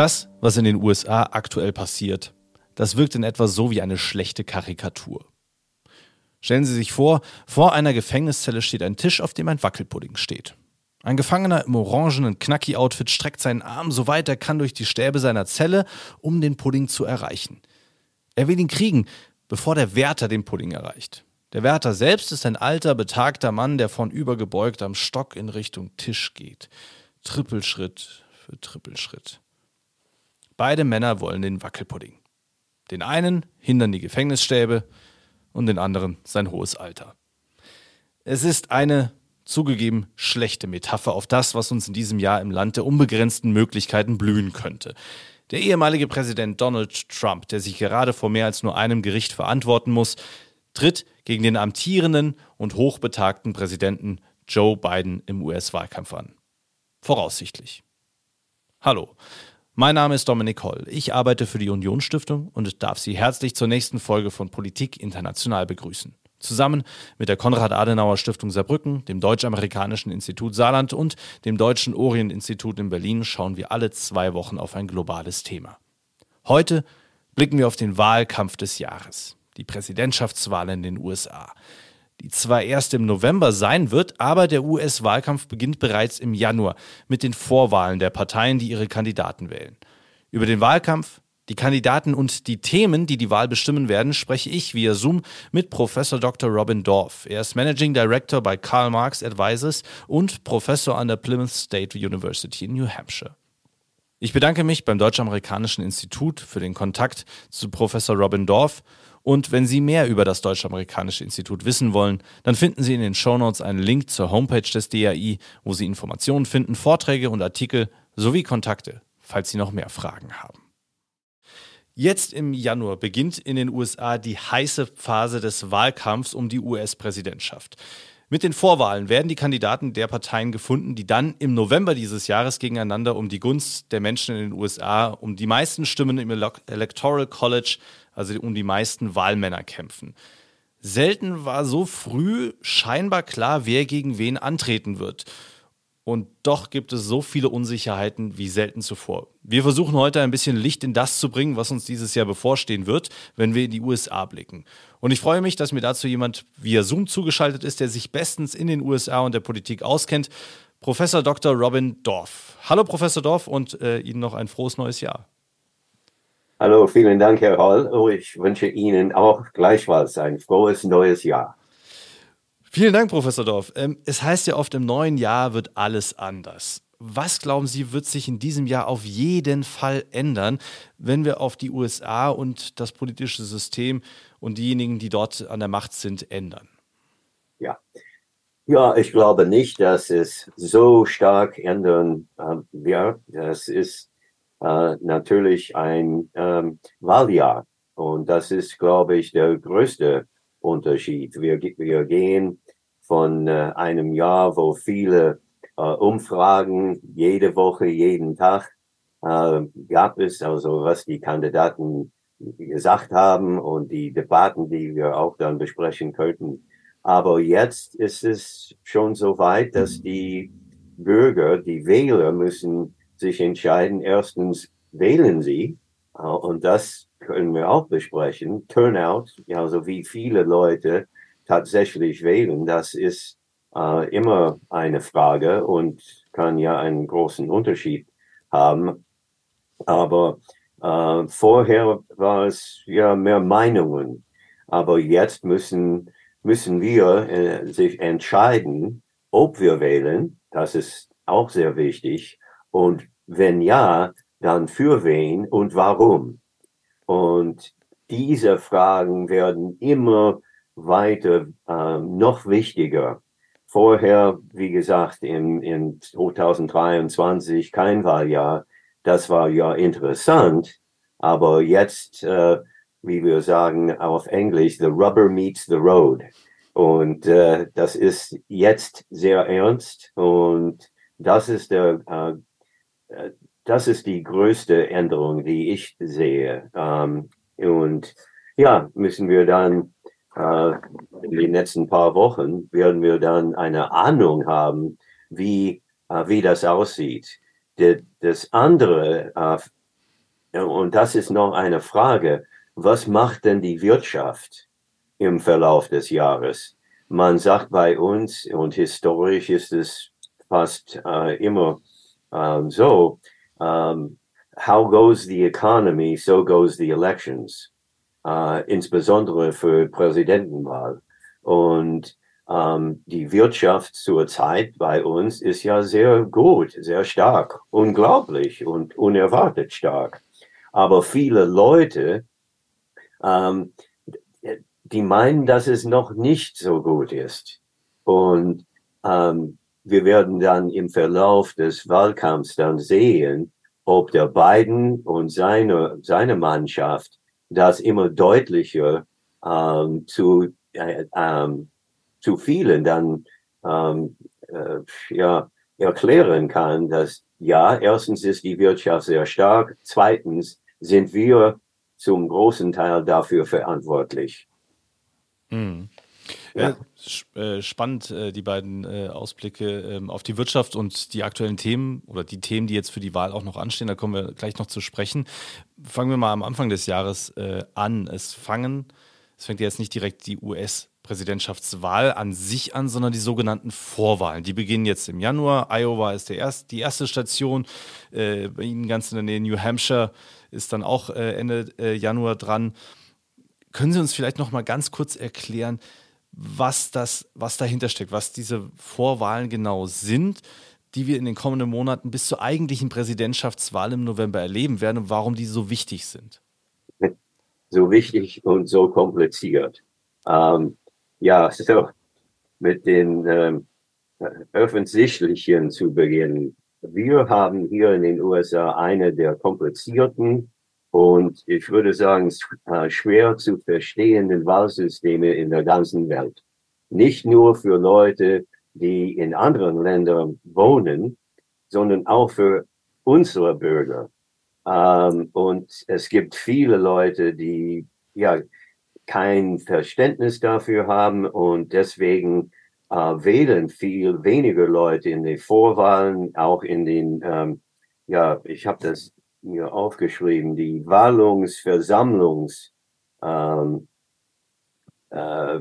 Das, was in den USA aktuell passiert, das wirkt in etwa so wie eine schlechte Karikatur. Stellen Sie sich vor, vor einer Gefängniszelle steht ein Tisch, auf dem ein Wackelpudding steht. Ein Gefangener im orangenen Knacki-Outfit streckt seinen Arm so weit er kann durch die Stäbe seiner Zelle, um den Pudding zu erreichen. Er will ihn kriegen, bevor der Wärter den Pudding erreicht. Der Wärter selbst ist ein alter, betagter Mann, der von übergebeugt am Stock in Richtung Tisch geht. Trippelschritt für Trippelschritt. Beide Männer wollen den Wackelpudding. Den einen hindern die Gefängnisstäbe und den anderen sein hohes Alter. Es ist eine zugegeben schlechte Metapher auf das, was uns in diesem Jahr im Land der unbegrenzten Möglichkeiten blühen könnte. Der ehemalige Präsident Donald Trump, der sich gerade vor mehr als nur einem Gericht verantworten muss, tritt gegen den amtierenden und hochbetagten Präsidenten Joe Biden im US-Wahlkampf an. Voraussichtlich. Hallo, mein Name ist Dominik Holl. Ich arbeite für die Union Stiftung und darf Sie herzlich zur nächsten Folge von Politik International begrüßen. Zusammen mit der Konrad-Adenauer Stiftung Saarbrücken, dem Deutsch-Amerikanischen Institut Saarland und dem Deutschen Orient-Institut in Berlin schauen wir alle zwei Wochen auf ein globales Thema. Heute blicken wir auf den Wahlkampf des Jahres, die Präsidentschaftswahl in den USA. Die zwar erst im November sein wird, aber der US-Wahlkampf beginnt bereits im Januar mit den Vorwahlen der Parteien, die ihre Kandidaten wählen. Über den Wahlkampf, die Kandidaten und die Themen, die die Wahl bestimmen werden, spreche ich via Zoom mit Professor Dr. Robin Dorff. Er ist Managing Director bei Karl Marx Advisors und Professor an der Plymouth State University in New Hampshire. Ich bedanke mich beim Deutsch-Amerikanischen Institut für den Kontakt zu Professor Robin Dorff. Und wenn Sie mehr über das Deutsch-Amerikanische Institut wissen wollen, dann finden Sie in den Shownotes einen Link zur Homepage des DAI, wo Sie Informationen finden, Vorträge und Artikel sowie Kontakte, falls Sie noch mehr Fragen haben. Jetzt im Januar beginnt in den USA die heiße Phase des Wahlkampfs um die US-Präsidentschaft. Mit den Vorwahlen werden die Kandidaten der Parteien gefunden, die dann im November dieses Jahres gegeneinander um die Gunst der Menschen in den USA, um die meisten Stimmen im Electoral College, also um die meisten Wahlmänner kämpfen. Selten war so früh scheinbar klar, wer gegen wen antreten wird. Und doch gibt es so viele Unsicherheiten wie selten zuvor. Wir versuchen heute ein bisschen Licht in das zu bringen, was uns dieses Jahr bevorstehen wird, wenn wir in die USA blicken. Und ich freue mich, dass mir dazu jemand via Zoom zugeschaltet ist, der sich bestens in den USA und der Politik auskennt. Professor Dr. Robin Dorff. Hallo Professor Dorff und äh, Ihnen noch ein frohes neues Jahr. Hallo, vielen Dank, Herr Hall. Oh, ich wünsche Ihnen auch gleichfalls ein frohes neues Jahr. Vielen Dank, Professor Dorf. Ähm, es heißt ja oft, im neuen Jahr wird alles anders. Was glauben Sie, wird sich in diesem Jahr auf jeden Fall ändern, wenn wir auf die USA und das politische System und diejenigen, die dort an der Macht sind, ändern? Ja, ja ich glaube nicht, dass es so stark ändern äh, wird. Das ist äh, natürlich ein ähm, Wahljahr und das ist, glaube ich, der größte Unterschied. Wir, wir gehen von äh, einem Jahr, wo viele äh, Umfragen jede Woche, jeden Tag äh, gab es, also was die Kandidaten gesagt haben und die Debatten, die wir auch dann besprechen könnten. Aber jetzt ist es schon so weit, dass die Bürger, die Wähler müssen sich entscheiden. Erstens wählen sie äh, und das können wir auch besprechen. Turnout, also wie viele Leute tatsächlich wählen, das ist äh, immer eine Frage und kann ja einen großen Unterschied haben. Aber äh, vorher war es ja mehr Meinungen. Aber jetzt müssen, müssen wir äh, sich entscheiden, ob wir wählen. Das ist auch sehr wichtig. Und wenn ja, dann für wen und warum. Und diese Fragen werden immer weiter äh, noch wichtiger. Vorher, wie gesagt, in, in 2023 kein Wahljahr. Das war ja interessant, aber jetzt, äh, wie wir sagen auf Englisch, the rubber meets the road. Und äh, das ist jetzt sehr ernst und das ist der, äh, das ist die größte Änderung, die ich sehe. Ähm, und ja, müssen wir dann äh, in den nächsten paar Wochen werden wir dann eine Ahnung haben, wie, äh, wie das aussieht. De, das andere, äh, und das ist noch eine Frage, was macht denn die Wirtschaft im Verlauf des Jahres? Man sagt bei uns, und historisch ist es fast äh, immer ähm, so, ähm, how goes the economy, so goes the elections, äh, insbesondere für Präsidentenwahl. Und ähm, die Wirtschaft zurzeit bei uns ist ja sehr gut, sehr stark, unglaublich und unerwartet stark. Aber viele Leute, ähm, die meinen, dass es noch nicht so gut ist. Und ähm, wir werden dann im Verlauf des Wahlkampfs dann sehen, ob der Biden und seine, seine Mannschaft das immer deutlicher ähm, zu, äh, ähm, zu vielen dann ähm, äh, ja, erklären kann, dass ja, erstens ist die Wirtschaft sehr stark, zweitens sind wir zum großen Teil dafür verantwortlich. Mhm. Ja. Äh, spannend, äh, die beiden äh, Ausblicke ähm, auf die Wirtschaft und die aktuellen Themen oder die Themen, die jetzt für die Wahl auch noch anstehen. Da kommen wir gleich noch zu sprechen. Fangen wir mal am Anfang des Jahres an. Es fangen, es fängt jetzt nicht direkt die US-Präsidentschaftswahl an sich an, sondern die sogenannten Vorwahlen. Die beginnen jetzt im Januar. Iowa ist der erst, die erste Station. bei Ihnen ganz in der Nähe New Hampshire ist dann auch Ende Januar dran. Können Sie uns vielleicht noch mal ganz kurz erklären, was das, was dahinter steckt, was diese Vorwahlen genau sind, die wir in den kommenden Monaten bis zur eigentlichen Präsidentschaftswahl im November erleben werden und warum die so wichtig sind? So wichtig und so kompliziert. Ähm, ja, so mit den ähm, öffentlichen zu beginnen. Wir haben hier in den USA eine der komplizierten und ich würde sagen, äh, schwer zu verstehenden Wahlsysteme in der ganzen Welt. Nicht nur für Leute, die in anderen Ländern wohnen, sondern auch für unsere Bürger. Ähm, und es gibt viele Leute, die ja kein Verständnis dafür haben und deswegen äh, wählen viel weniger Leute in den Vorwahlen, auch in den, ähm, ja, ich habe das mir aufgeschrieben, die Wahlungsversammlungs, ähm, äh,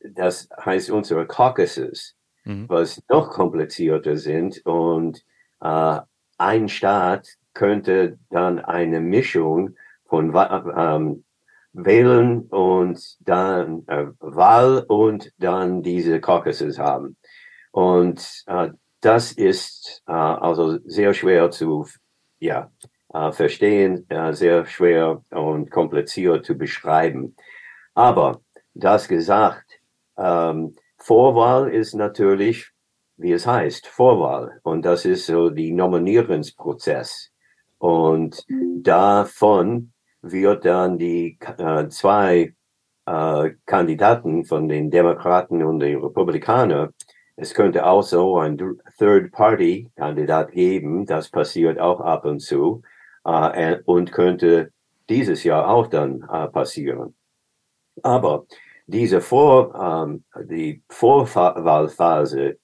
das heißt unsere Caucuses, mhm. was noch komplizierter sind und äh, ein Staat könnte dann eine Mischung von ähm, Wählen und dann äh, Wahl und dann diese Caucuses haben. Und äh, das ist äh, also sehr schwer zu, ja, äh, verstehen, äh, sehr schwer und kompliziert zu beschreiben. Aber das gesagt, ähm, Vorwahl ist natürlich, wie es heißt, Vorwahl. Und das ist so die Nominierungsprozess. Und davon wird dann die äh, zwei äh, Kandidaten von den Demokraten und den Republikanern es könnte auch so ein Third-Party-Kandidat geben. Das passiert auch ab und zu äh, und könnte dieses Jahr auch dann äh, passieren. Aber diese Vor, ähm, die Vorwahlphase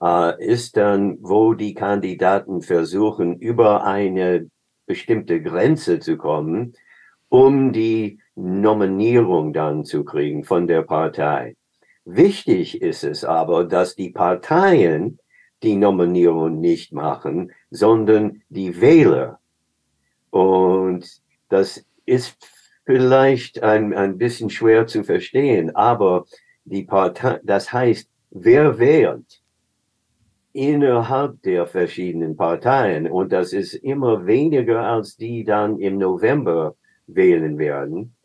äh, ist dann, wo die Kandidaten versuchen, über eine bestimmte Grenze zu kommen, um die Nominierung dann zu kriegen von der Partei. Wichtig ist es aber, dass die Parteien die Nominierung nicht machen, sondern die Wähler und das ist vielleicht ein, ein bisschen schwer zu verstehen, aber die Partei, das heißt, wer wählt innerhalb der verschiedenen Parteien und das ist immer weniger als die dann im November wählen werden.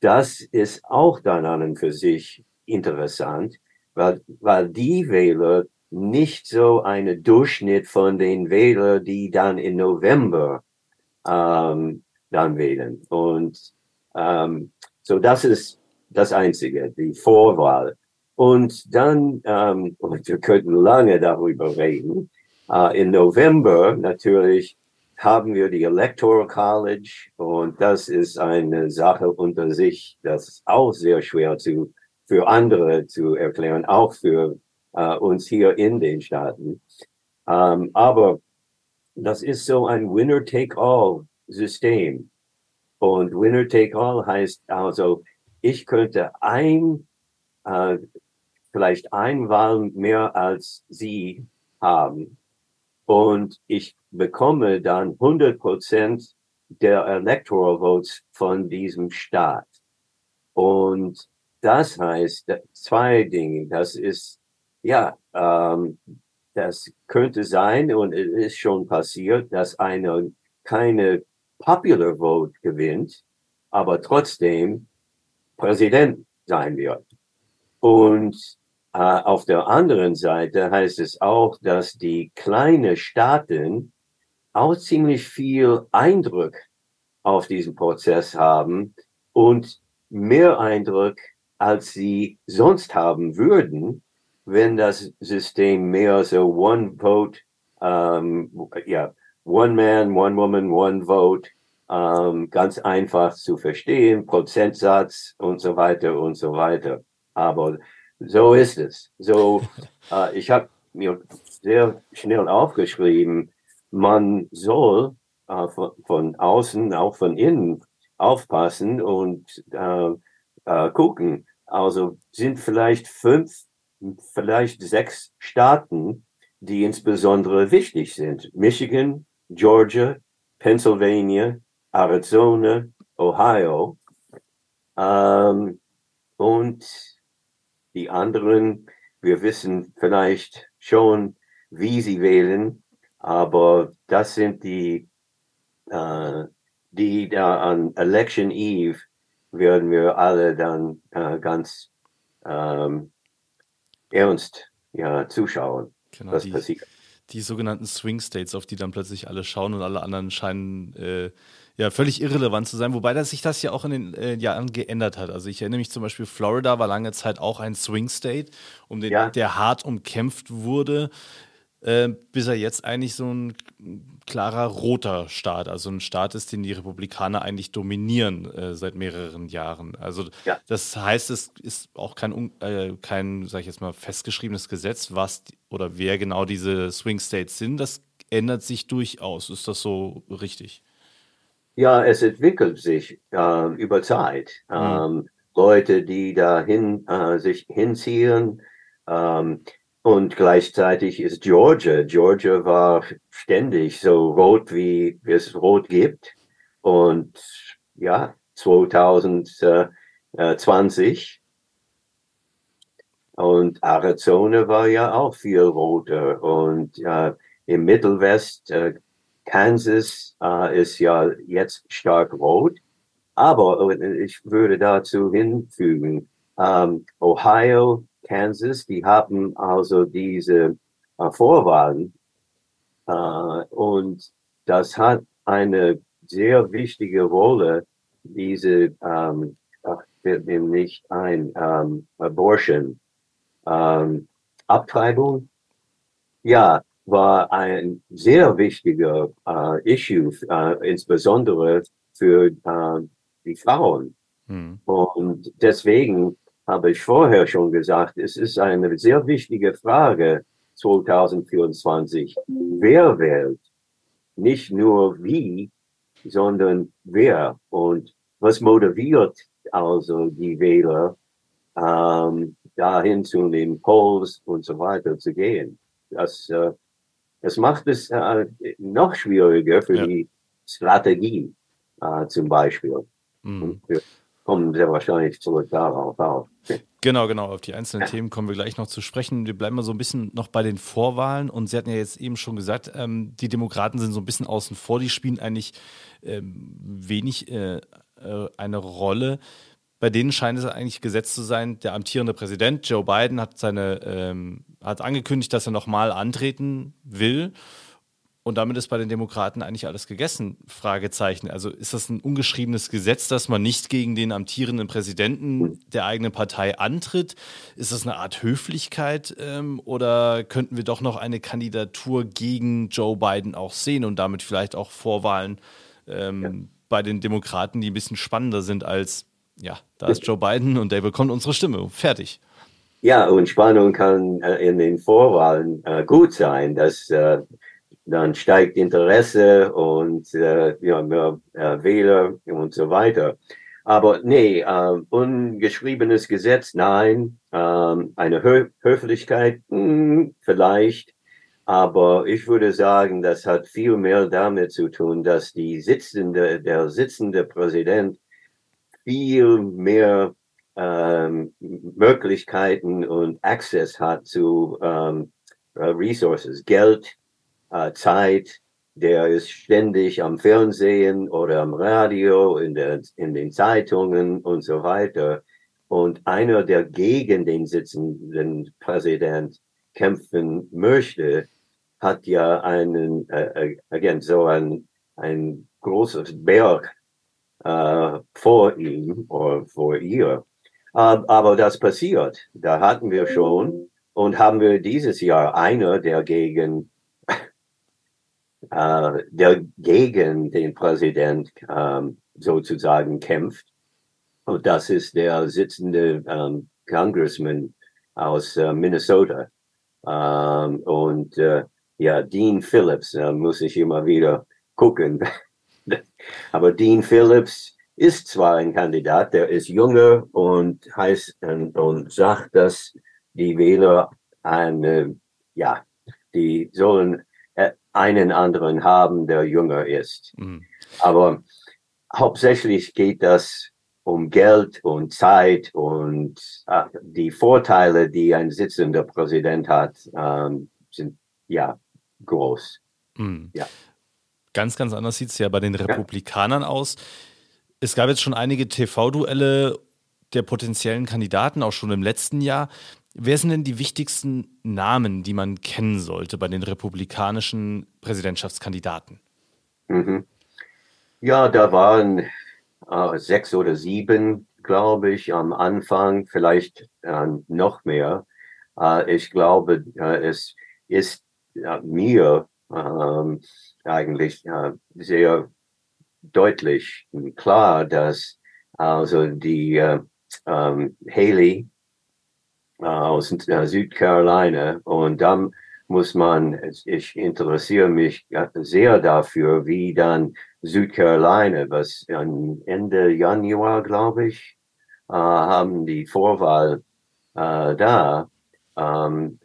Das ist auch dann an und für sich interessant, weil, weil die Wähler nicht so eine Durchschnitt von den Wählern, die dann im November ähm, dann wählen. Und ähm, so das ist das Einzige, die Vorwahl. Und dann, ähm, und wir könnten lange darüber reden, äh, im November natürlich haben wir die Electoral College und das ist eine Sache unter sich, das ist auch sehr schwer zu, für andere zu erklären, auch für äh, uns hier in den Staaten. Ähm, aber das ist so ein Winner-Take-All-System. Und Winner Take All heißt also, ich könnte ein, äh, vielleicht ein Wahl mehr als Sie haben. Und ich bekomme dann 100 Prozent der Electoral Votes von diesem Staat. Und das heißt zwei Dinge. Das ist, ja, ähm, das könnte sein und es ist schon passiert, dass eine keine Popular Vote gewinnt, aber trotzdem Präsident sein wird. Und äh, auf der anderen Seite heißt es auch, dass die kleinen Staaten auch ziemlich viel Eindruck auf diesen Prozess haben und mehr Eindruck, als sie sonst haben würden, wenn das System mehr so One Vote, ähm, ja, One Man, One Woman, One Vote, ähm, ganz einfach zu verstehen, Prozentsatz und so weiter und so weiter. Aber so ist es. So, äh, ich habe mir sehr schnell aufgeschrieben, man soll äh, von, von, außen, auch von innen aufpassen und äh, äh, gucken. Also sind vielleicht fünf, vielleicht sechs Staaten, die insbesondere wichtig sind. Michigan, Georgia, Pennsylvania, Arizona, Ohio. Ähm, und die anderen, wir wissen vielleicht schon, wie sie wählen, aber das sind die, äh, die da an Election Eve werden wir alle dann äh, ganz ähm, ernst ja, zuschauen, genau, was die, passiert. Die sogenannten Swing States, auf die dann plötzlich alle schauen und alle anderen scheinen äh, ja völlig irrelevant zu sein, wobei das, sich das ja auch in den äh, Jahren geändert hat. Also ich erinnere mich zum Beispiel, Florida war lange Zeit auch ein Swing State, um den, ja. der hart umkämpft wurde. Äh, bis er jetzt eigentlich so ein klarer roter Staat, also ein Staat ist, den die Republikaner eigentlich dominieren äh, seit mehreren Jahren. Also ja. das heißt, es ist auch kein, äh, kein, sag ich jetzt mal, festgeschriebenes Gesetz, was oder wer genau diese Swing States sind. Das ändert sich durchaus. Ist das so richtig? Ja, es entwickelt sich äh, über Zeit. Mhm. Ähm, Leute, die dahin äh, sich hinziehen, ähm, und gleichzeitig ist Georgia. Georgia war ständig so rot, wie es rot gibt. Und ja, 2020 und Arizona war ja auch viel roter. Und äh, im Mittelwest, äh, Kansas äh, ist ja jetzt stark rot. Aber ich würde dazu hinfügen, ähm, Ohio, Kansas, die haben also diese äh, Vorwahlen äh, und das hat eine sehr wichtige Rolle, diese, ähm, ach, fällt mir nicht ein, ähm, Abortion, ähm, Abtreibung, ja, war ein sehr wichtiger äh, Issue, äh, insbesondere für äh, die Frauen. Hm. Und deswegen habe ich vorher schon gesagt, es ist eine sehr wichtige Frage 2024. Wer wählt? Nicht nur wie, sondern wer und was motiviert also die Wähler, ähm, dahin zu den Polls und so weiter zu gehen. Das, äh, das macht es äh, noch schwieriger für ja. die Strategie äh, zum Beispiel. Mhm. Für kommen sehr wahrscheinlich zurück darauf auch. Genau, genau. Auf die einzelnen Themen kommen wir gleich noch zu sprechen. Wir bleiben mal so ein bisschen noch bei den Vorwahlen. Und Sie hatten ja jetzt eben schon gesagt, ähm, die Demokraten sind so ein bisschen außen vor. Die spielen eigentlich ähm, wenig äh, äh, eine Rolle. Bei denen scheint es eigentlich gesetzt zu sein, der amtierende Präsident Joe Biden hat, seine, ähm, hat angekündigt, dass er nochmal antreten will. Und damit ist bei den Demokraten eigentlich alles gegessen? Fragezeichen. Also ist das ein ungeschriebenes Gesetz, dass man nicht gegen den amtierenden Präsidenten der eigenen Partei antritt? Ist das eine Art Höflichkeit ähm, oder könnten wir doch noch eine Kandidatur gegen Joe Biden auch sehen und damit vielleicht auch Vorwahlen ähm, ja. bei den Demokraten, die ein bisschen spannender sind als, ja, da ist Joe Biden und der bekommt unsere Stimme. Fertig. Ja, und Spannung kann äh, in den Vorwahlen äh, gut sein, dass äh, dann steigt Interesse und äh, ja, mehr äh, Wähler und so weiter. Aber nee, äh, ungeschriebenes Gesetz, nein. Ähm, eine Hö Höflichkeit, mh, hm, vielleicht. Aber ich würde sagen, das hat viel mehr damit zu tun, dass die sitzende, der sitzende Präsident viel mehr ähm, Möglichkeiten und Access hat zu ähm, Resources, Geld, äh, Zeit, der ist ständig am Fernsehen oder am Radio, in, der, in den Zeitungen und so weiter. Und einer, der gegen den sitzenden Präsident kämpfen möchte, hat ja einen, äh, again, so ein, ein großes Berg äh, vor ihm oder vor ihr. Aber das passiert. Da hatten wir schon und haben wir dieses Jahr einer, der gegen äh, der gegen den Präsident ähm, sozusagen kämpft. Und das ist der sitzende ähm, Congressman aus äh, Minnesota. Ähm, und äh, ja, Dean Phillips, da muss ich immer wieder gucken. Aber Dean Phillips ist zwar ein Kandidat, der ist jünger und heißt und, und sagt, dass die Wähler eine, ja, die sollen äh, einen anderen haben, der jünger ist. Mhm. Aber hauptsächlich geht das um Geld und Zeit und äh, die Vorteile, die ein sitzender Präsident hat, ähm, sind ja groß. Mhm. Ja. Ganz, ganz anders sieht es ja bei den Republikanern ja. aus. Es gab jetzt schon einige TV-Duelle der potenziellen Kandidaten, auch schon im letzten Jahr. Wer sind denn die wichtigsten Namen, die man kennen sollte bei den republikanischen Präsidentschaftskandidaten? Mhm. Ja, da waren äh, sechs oder sieben, glaube ich, am Anfang, vielleicht äh, noch mehr. Äh, ich glaube, äh, es ist mir ähm, eigentlich äh, sehr deutlich klar, dass also die äh, ähm, Haley äh, aus äh, Südcarolina. Und dann muss man, ich interessiere mich sehr dafür, wie dann Südcarolina, was Ende Januar, glaube ich, äh, haben die Vorwahl äh, da. Ähm,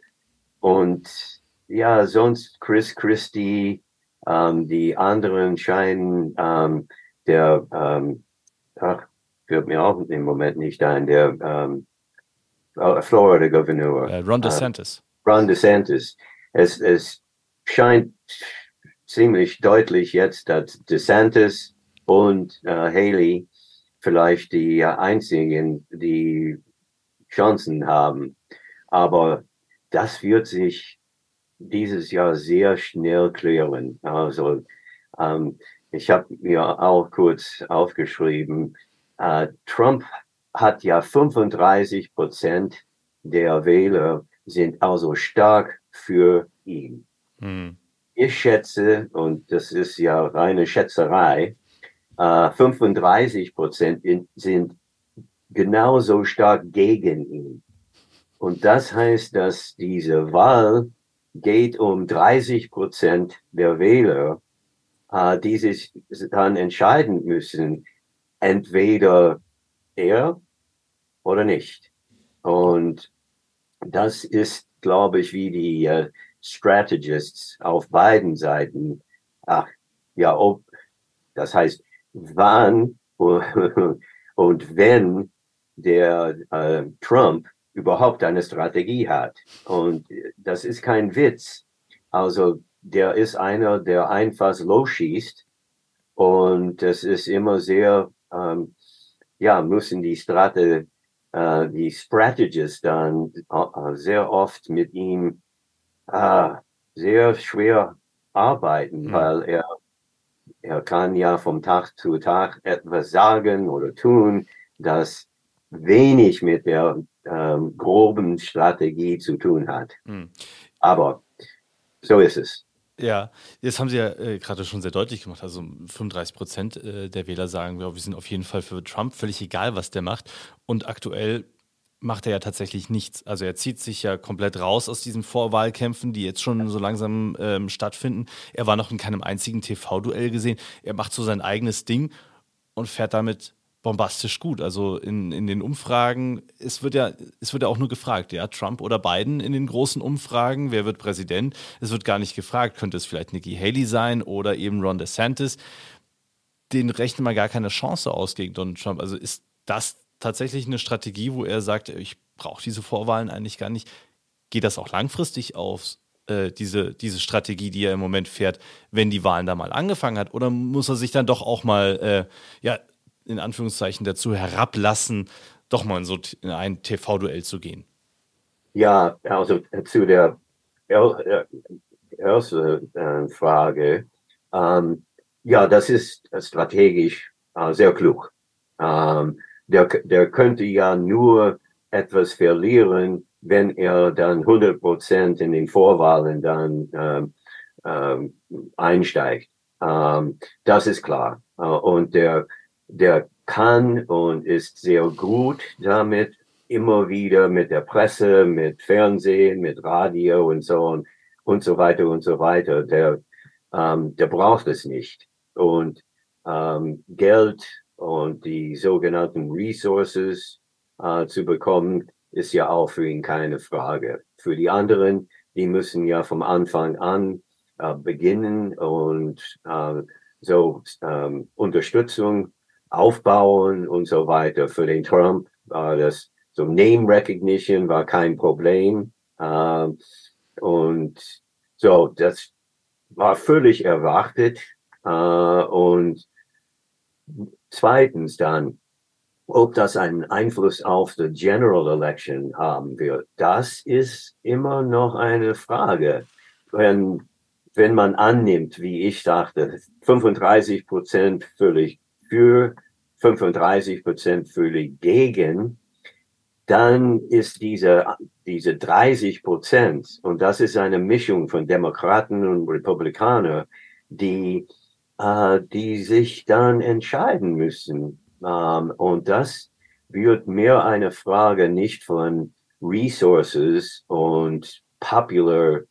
und ja, sonst Chris Christie, ähm, die anderen scheinen ähm, der, ähm, ach, führt mir auch im Moment nicht ein, der ähm, Florida Gouverneur. Uh, Ron DeSantis. Uh, Ron DeSantis. Es, es scheint ziemlich deutlich jetzt, dass DeSantis und uh, Haley vielleicht die einzigen, die Chancen haben. Aber das wird sich dieses Jahr sehr schnell klären. Also ähm, ich habe mir auch kurz aufgeschrieben, äh, Trump hat ja 35 Prozent der Wähler sind also stark für ihn. Hm. Ich schätze, und das ist ja reine Schätzerei, äh, 35 Prozent sind genauso stark gegen ihn. Und das heißt, dass diese Wahl geht um 30 Prozent der Wähler, äh, die sich dann entscheiden müssen, entweder er oder nicht. Und das ist, glaube ich, wie die äh, Strategists auf beiden Seiten, ach, ja, ob, das heißt, wann und wenn der äh, Trump überhaupt eine Strategie hat. Und das ist kein Witz. Also der ist einer, der einfach losschießt. Und das ist immer sehr ähm, ja, müssen die Strate, äh, die Strategists dann äh, sehr oft mit ihm äh, sehr schwer arbeiten, mhm. weil er, er kann ja vom Tag zu Tag etwas sagen oder tun, das wenig mit der ähm, groben Strategie zu tun hat. Mhm. Aber so ist es. Ja, jetzt haben Sie ja äh, gerade schon sehr deutlich gemacht. Also 35 Prozent äh, der Wähler sagen, wir sind auf jeden Fall für Trump, völlig egal, was der macht. Und aktuell macht er ja tatsächlich nichts. Also er zieht sich ja komplett raus aus diesen Vorwahlkämpfen, die jetzt schon so langsam ähm, stattfinden. Er war noch in keinem einzigen TV-Duell gesehen. Er macht so sein eigenes Ding und fährt damit bombastisch gut. Also in, in den Umfragen, es wird ja, es wird ja auch nur gefragt, ja, Trump oder Biden in den großen Umfragen, wer wird Präsident? Es wird gar nicht gefragt, könnte es vielleicht Nikki Haley sein oder eben Ron DeSantis. Den rechnet man gar keine Chance aus gegen Donald Trump. Also ist das tatsächlich eine Strategie, wo er sagt, ich brauche diese Vorwahlen eigentlich gar nicht. Geht das auch langfristig auf, äh, diese, diese Strategie, die er im Moment fährt, wenn die Wahlen da mal angefangen hat? Oder muss er sich dann doch auch mal, äh, ja, in Anführungszeichen dazu herablassen, doch mal in so in ein TV-Duell zu gehen? Ja, also zu der äh, ersten äh, Frage. Ähm, ja, das ist strategisch äh, sehr klug. Ähm, der, der könnte ja nur etwas verlieren, wenn er dann 100 Prozent in den Vorwahlen dann ähm, ähm, einsteigt. Ähm, das ist klar. Äh, und der, der kann und ist sehr gut damit, immer wieder mit der Presse, mit Fernsehen, mit Radio und so und, und so weiter und so weiter. Der, ähm, der braucht es nicht. Und ähm, Geld und die sogenannten Resources äh, zu bekommen, ist ja auch für ihn keine Frage. Für die anderen, die müssen ja vom Anfang an äh, beginnen und äh, so ähm, Unterstützung aufbauen und so weiter. Für den Trump war das so Name Recognition war kein Problem. Äh, und so, das war völlig erwartet. Äh, und Zweitens dann, ob das einen Einfluss auf die General Election haben wird, das ist immer noch eine Frage. Wenn, wenn man annimmt, wie ich dachte, 35 Prozent völlig für, 35 Prozent völlig gegen, dann ist diese, diese 30 Prozent, und das ist eine Mischung von Demokraten und Republikanern, die äh, die sich dann entscheiden müssen. Ähm, und das wird mehr eine Frage nicht von Resources und Popular,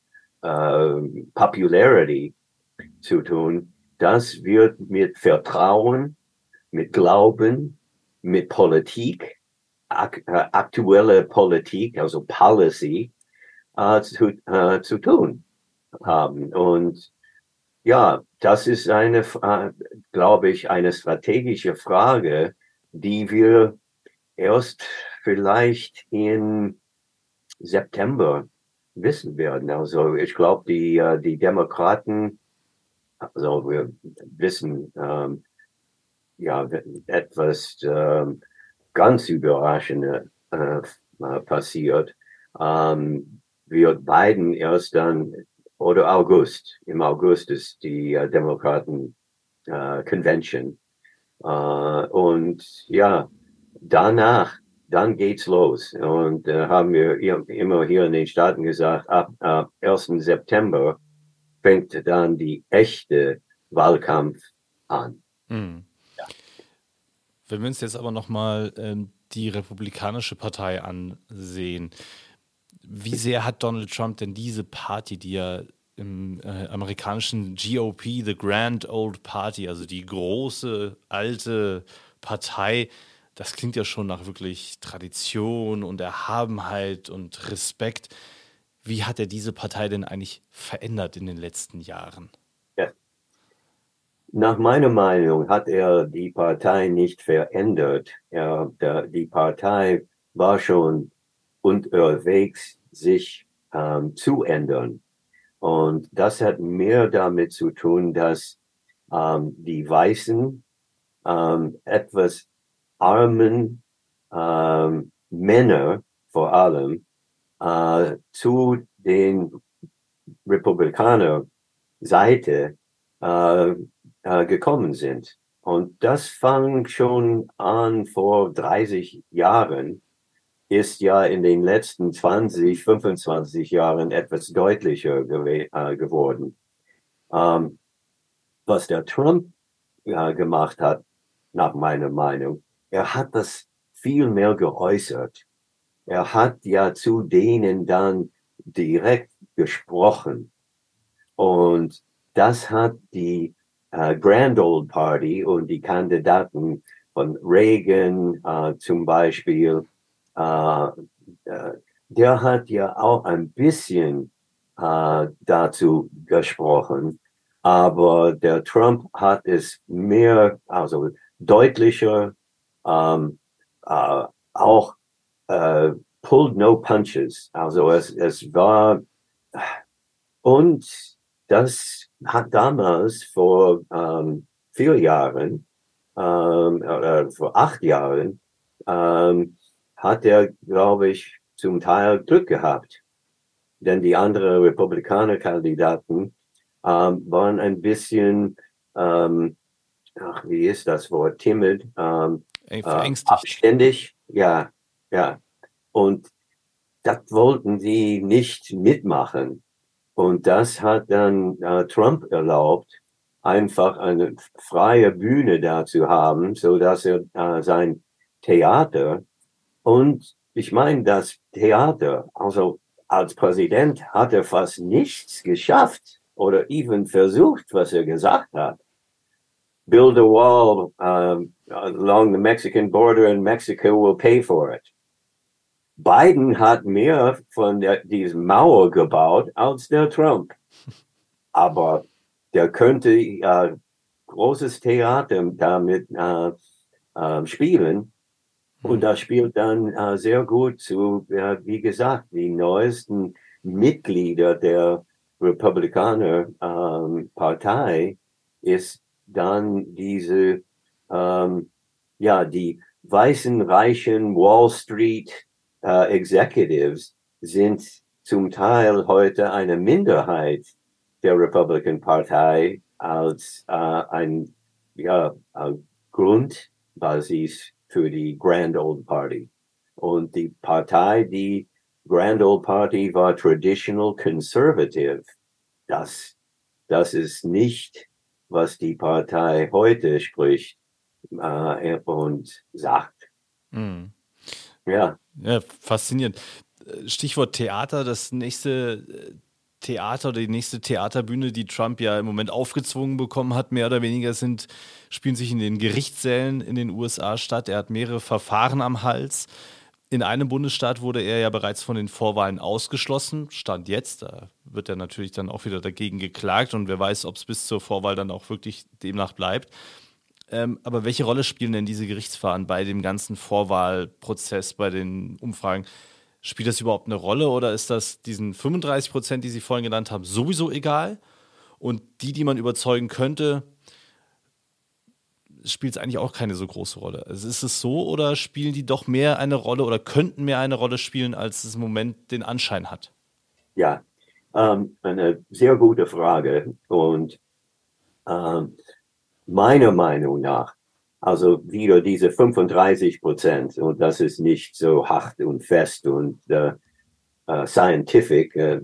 äh, Popularity zu tun. Das wird mit Vertrauen, mit Glauben, mit Politik, ak äh, aktuelle Politik, also Policy, äh, zu, äh, zu tun haben. Und ja, das ist eine, äh, glaube ich, eine strategische Frage, die wir erst vielleicht in September wissen werden. Also ich glaube, die, äh, die Demokraten, also wir wissen, ähm, ja, etwas ähm, ganz Überraschendes äh, passiert, ähm, wird Biden erst dann oder August. Im August ist die äh, Demokraten äh, Convention. Äh, und ja, danach, dann geht's los. Und äh, haben wir immer hier in den Staaten gesagt, ab, ab 1. September fängt dann die echte Wahlkampf an. Hm. Wenn wir uns jetzt aber nochmal ähm, die Republikanische Partei ansehen, wie sehr hat Donald Trump denn diese Party, die ja im äh, amerikanischen GOP, The Grand Old Party, also die große alte Partei, das klingt ja schon nach wirklich Tradition und Erhabenheit und Respekt. Wie hat er diese Partei denn eigentlich verändert in den letzten Jahren? Nach meiner Meinung hat er die Partei nicht verändert. Er, der, die Partei war schon unterwegs, sich ähm, zu ändern. Und das hat mehr damit zu tun, dass ähm, die weißen, ähm, etwas armen ähm, Männer vor allem äh, zu den Republikaner Seite äh, äh, gekommen sind. Und das fang schon an vor 30 Jahren ist ja in den letzten 20, 25 Jahren etwas deutlicher äh, geworden. Ähm, was der Trump äh, gemacht hat, nach meiner Meinung, er hat das viel mehr geäußert. er hat ja zu denen dann direkt gesprochen. Und das hat die äh, Grand Old Party und die Kandidaten von Reagan äh, zum Beispiel, äh, äh der hat ja auch ein bisschen äh, dazu gesprochen, aber der Trump hat es mehr, also deutlicher, ähm, äh, auch äh, pulled no punches. Also es, es war und das hat damals vor ähm, vier Jahren, ähm, äh, vor acht Jahren, ähm, hat er, glaube ich, zum Teil Glück gehabt. Denn die anderen Republikaner-Kandidaten ähm, waren ein bisschen, ähm, ach, wie ist das Wort, timid, ähm, äh, abständig, ja, ja. Und das wollten sie nicht mitmachen. Und das hat dann äh, Trump erlaubt, einfach eine freie Bühne da zu haben, so dass er äh, sein Theater und ich meine, das Theater, also als Präsident hat er fast nichts geschafft oder even versucht, was er gesagt hat. Build a wall um, along the Mexican border and Mexico will pay for it. Biden hat mehr von der, diesem Mauer gebaut als der Trump. Aber der könnte äh, großes Theater damit äh, äh, spielen. Und mhm. das spielt dann äh, sehr gut zu, wie gesagt, die neuesten Mitglieder der Republikaner ähm, Partei ist dann diese, ähm, ja, die weißen, reichen Wall Street äh, Executives sind zum Teil heute eine Minderheit der Republican Partei als äh, ein ja, Grundbasis für die Grand Old Party. Und die Partei, die Grand Old Party war traditional conservative. Das, das ist nicht, was die Partei heute spricht äh, und sagt. Mhm. Ja. Ja. Faszinierend. Stichwort Theater, das nächste äh, Theater oder die nächste Theaterbühne, die Trump ja im Moment aufgezwungen bekommen hat, mehr oder weniger sind, spielen sich in den Gerichtssälen in den USA statt. Er hat mehrere Verfahren am Hals. In einem Bundesstaat wurde er ja bereits von den Vorwahlen ausgeschlossen. Stand jetzt, da wird er natürlich dann auch wieder dagegen geklagt und wer weiß, ob es bis zur Vorwahl dann auch wirklich demnach bleibt. Ähm, aber welche Rolle spielen denn diese Gerichtsverfahren bei dem ganzen Vorwahlprozess, bei den Umfragen? Spielt das überhaupt eine Rolle oder ist das diesen 35 Prozent, die Sie vorhin genannt haben, sowieso egal? Und die, die man überzeugen könnte, spielt es eigentlich auch keine so große Rolle. Also ist es so oder spielen die doch mehr eine Rolle oder könnten mehr eine Rolle spielen, als es im Moment den Anschein hat? Ja, ähm, eine sehr gute Frage. Und ähm, meiner Meinung nach also wieder diese 35 Prozent und das ist nicht so hart und fest und äh, äh, scientific, äh,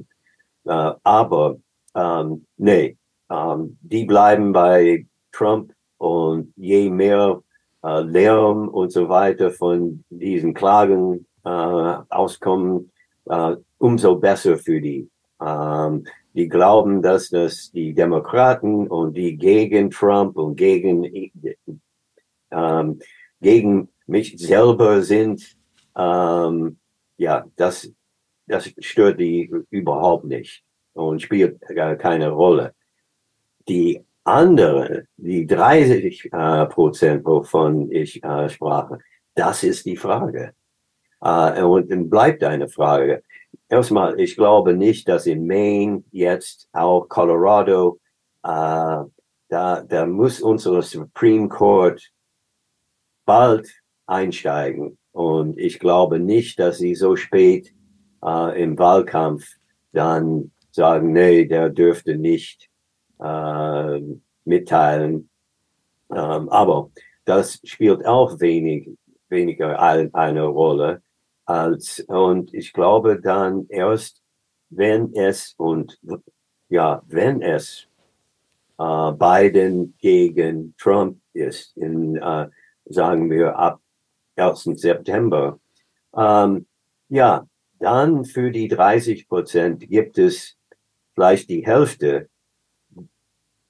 äh, aber ähm, nee, ähm, die bleiben bei Trump und je mehr äh, Lärm und so weiter von diesen Klagen äh, auskommen, äh, umso besser für die. Ähm, die glauben, dass das die Demokraten und die gegen Trump und gegen ähm, gegen mich selber sind, ähm, ja, das, das stört die überhaupt nicht und spielt keine Rolle. Die andere, die 30 äh, Prozent, wovon ich äh, sprach, das ist die Frage. Äh, und dann bleibt eine Frage. Erstmal, ich glaube nicht, dass in Maine jetzt auch Colorado, äh, da, da muss unser Supreme Court bald einsteigen. Und ich glaube nicht, dass sie so spät äh, im Wahlkampf dann sagen, nee, der dürfte nicht äh, mitteilen. Ähm, aber das spielt auch wenig, weniger eine Rolle als, und ich glaube dann erst, wenn es und ja, wenn es äh, Biden gegen Trump ist in äh, sagen wir ab 1. September, ähm, Ja, dann für die 30 Prozent gibt es vielleicht die Hälfte.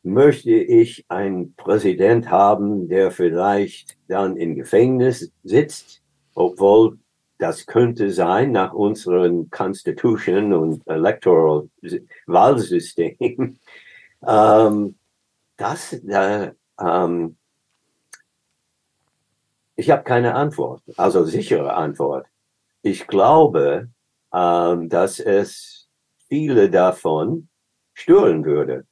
Möchte ich einen Präsident haben, der vielleicht dann im Gefängnis sitzt, obwohl das könnte sein nach unseren Constitution und Electoral Wahlsystem. ähm, das, äh, ähm, ich habe keine Antwort, also sichere Antwort. Ich glaube, ähm, dass es viele davon stören würde.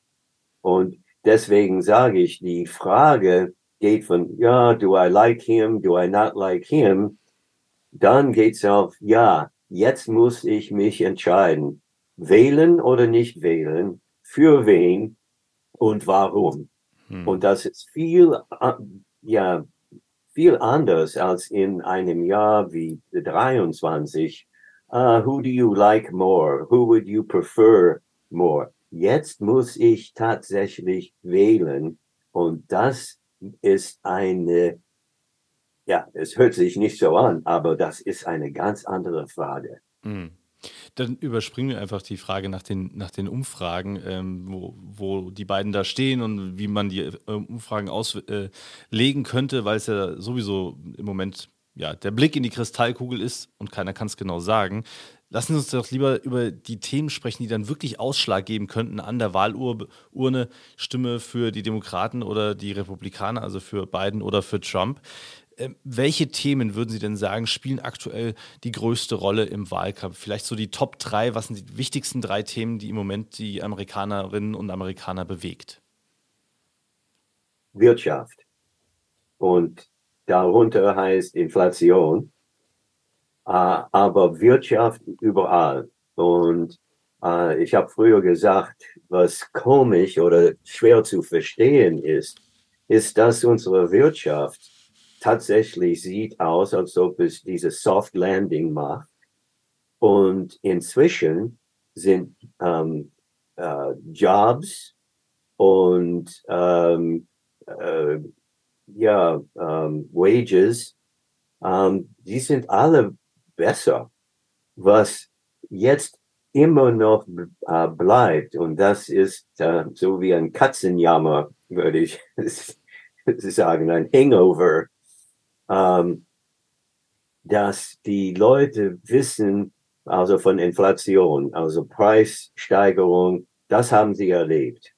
Und deswegen sage ich, die Frage geht von, ja, do I like him, do I not like him? Dann geht's auf, ja, jetzt muss ich mich entscheiden, wählen oder nicht wählen, für wen und warum. Hm. Und das ist viel, ja, viel anders als in einem Jahr wie 23, uh, who do you like more? Who would you prefer more? Jetzt muss ich tatsächlich wählen und das ist eine, ja, es hört sich nicht so an, aber das ist eine ganz andere Frage. Mhm. Dann überspringen wir einfach die Frage nach den, nach den Umfragen, ähm, wo, wo die beiden da stehen und wie man die äh, Umfragen auslegen äh, könnte, weil es ja sowieso im Moment ja, der Blick in die Kristallkugel ist und keiner kann es genau sagen. Lassen Sie uns doch lieber über die Themen sprechen, die dann wirklich Ausschlag geben könnten an der Wahlurne, Stimme für die Demokraten oder die Republikaner, also für Biden oder für Trump. Ähm, welche Themen würden Sie denn sagen, spielen aktuell die größte Rolle im Wahlkampf? Vielleicht so die Top drei, was sind die wichtigsten drei Themen, die im Moment die Amerikanerinnen und Amerikaner bewegt? Wirtschaft. Und darunter heißt Inflation, äh, aber Wirtschaft überall. Und äh, ich habe früher gesagt, was komisch oder schwer zu verstehen ist, ist, dass unsere Wirtschaft tatsächlich sieht aus, als ob es dieses Soft Landing macht. Und inzwischen sind ähm, äh, Jobs und ähm, äh, ja, ähm, Wages, ähm, die sind alle besser. Was jetzt immer noch äh, bleibt, und das ist äh, so wie ein Katzenjammer, würde ich sagen, ein Hangover, ähm, dass die Leute wissen, also von Inflation, also Preissteigerung, das haben sie erlebt.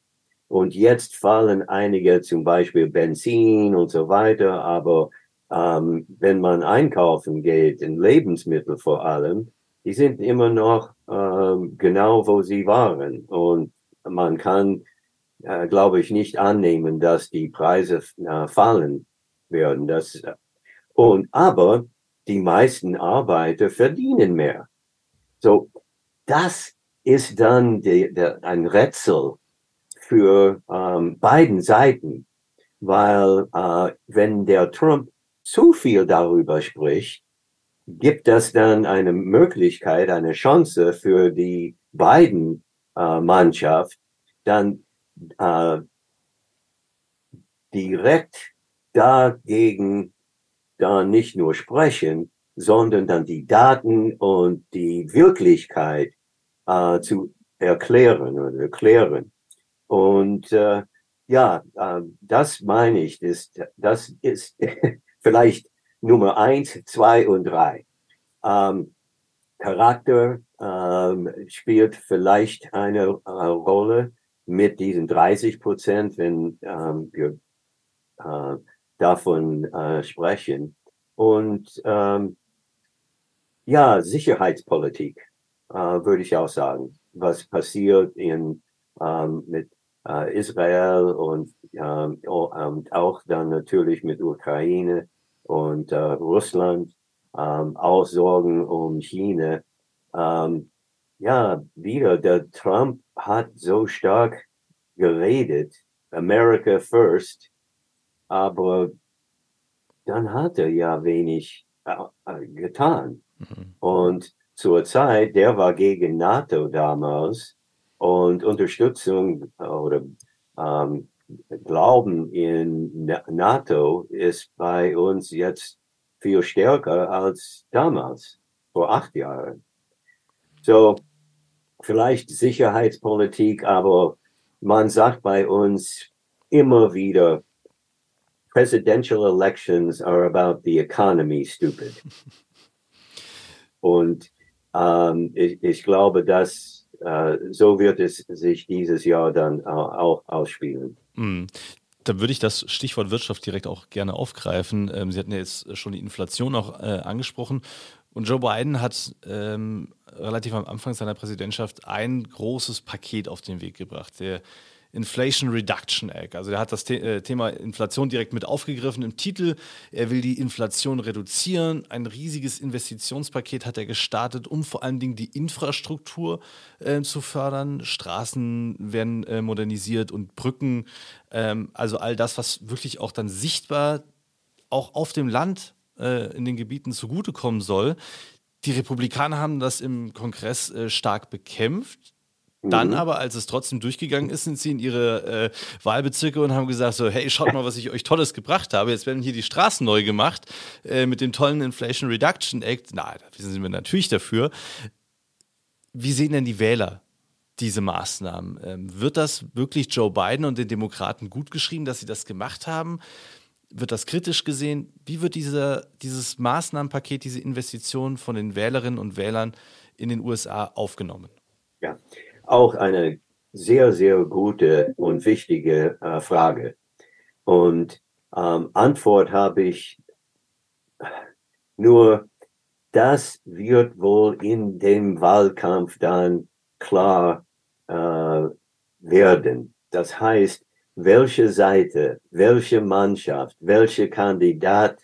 Und jetzt fallen einige, zum Beispiel Benzin und so weiter, aber ähm, wenn man einkaufen geht, in Lebensmittel vor allem, die sind immer noch ähm, genau, wo sie waren. Und man kann, äh, glaube ich, nicht annehmen, dass die Preise äh, fallen werden. Das und aber die meisten Arbeiter verdienen mehr. So, das ist dann die, der, ein Rätsel für ähm, beiden Seiten, weil äh, wenn der Trump zu viel darüber spricht, gibt das dann eine Möglichkeit, eine Chance für die beiden äh, Mannschaft, dann äh, direkt dagegen da nicht nur sprechen, sondern dann die Daten und die Wirklichkeit äh, zu erklären oder erklären. Und äh, ja, äh, das meine ich, ist, das ist vielleicht Nummer eins, zwei und drei. Ähm, Charakter ähm, spielt vielleicht eine äh, Rolle mit diesen 30 Prozent, wenn ähm, wir äh, davon äh, sprechen. Und ähm, ja, Sicherheitspolitik äh, würde ich auch sagen, was passiert in ähm, mit äh, Israel und ähm, auch dann natürlich mit Ukraine und äh, Russland, ähm, auch Sorgen um China. Ähm, ja, wieder, der Trump hat so stark geredet, America first, aber dann hat er ja wenig äh, äh, getan. Mhm. Und zur Zeit, der war gegen NATO damals und Unterstützung äh, oder ähm, Glauben in NATO ist bei uns jetzt viel stärker als damals. vor acht Jahren. So, vielleicht Sicherheitspolitik, aber man sagt bei uns immer wieder, presidential elections are about the economy, stupid. Und ähm, ich, ich, glaube, dass äh, so wird es sich dieses Jahr dann auch ausspielen. Mm. Da würde ich das Stichwort Wirtschaft direkt auch gerne aufgreifen. Ähm, Sie hatten ja jetzt schon die Inflation auch äh, angesprochen. Und Joe Biden hat ähm, relativ am Anfang seiner Präsidentschaft ein großes Paket auf den Weg gebracht. Der Inflation Reduction Act. Also er hat das The äh, Thema Inflation direkt mit aufgegriffen im Titel. Er will die Inflation reduzieren. Ein riesiges Investitionspaket hat er gestartet, um vor allen Dingen die Infrastruktur äh, zu fördern. Straßen werden äh, modernisiert und Brücken. Ähm, also all das, was wirklich auch dann sichtbar auch auf dem Land äh, in den Gebieten zugutekommen soll. Die Republikaner haben das im Kongress äh, stark bekämpft. Dann mhm. aber, als es trotzdem durchgegangen ist, sind sie in ihre äh, Wahlbezirke und haben gesagt so, hey, schaut mal, was ich euch Tolles gebracht habe. Jetzt werden hier die Straßen neu gemacht äh, mit dem tollen Inflation Reduction Act. Na, da sind wir natürlich dafür. Wie sehen denn die Wähler diese Maßnahmen? Ähm, wird das wirklich Joe Biden und den Demokraten gut geschrieben, dass sie das gemacht haben? Wird das kritisch gesehen? Wie wird diese, dieses Maßnahmenpaket, diese Investition von den Wählerinnen und Wählern in den USA aufgenommen? Ja, auch eine sehr, sehr gute und wichtige äh, Frage. Und ähm, Antwort habe ich nur, das wird wohl in dem Wahlkampf dann klar äh, werden. Das heißt, welche Seite, welche Mannschaft, welcher Kandidat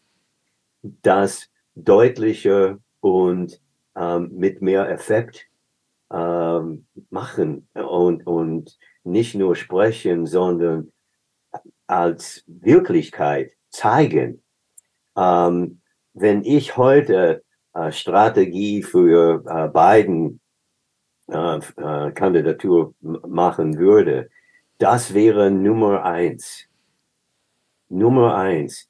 das deutlicher und ähm, mit mehr Effekt ähm, machen und, und nicht nur sprechen, sondern als Wirklichkeit zeigen. Ähm, wenn ich heute äh, Strategie für äh, Biden äh, äh Kandidatur machen würde, das wäre Nummer eins. Nummer eins.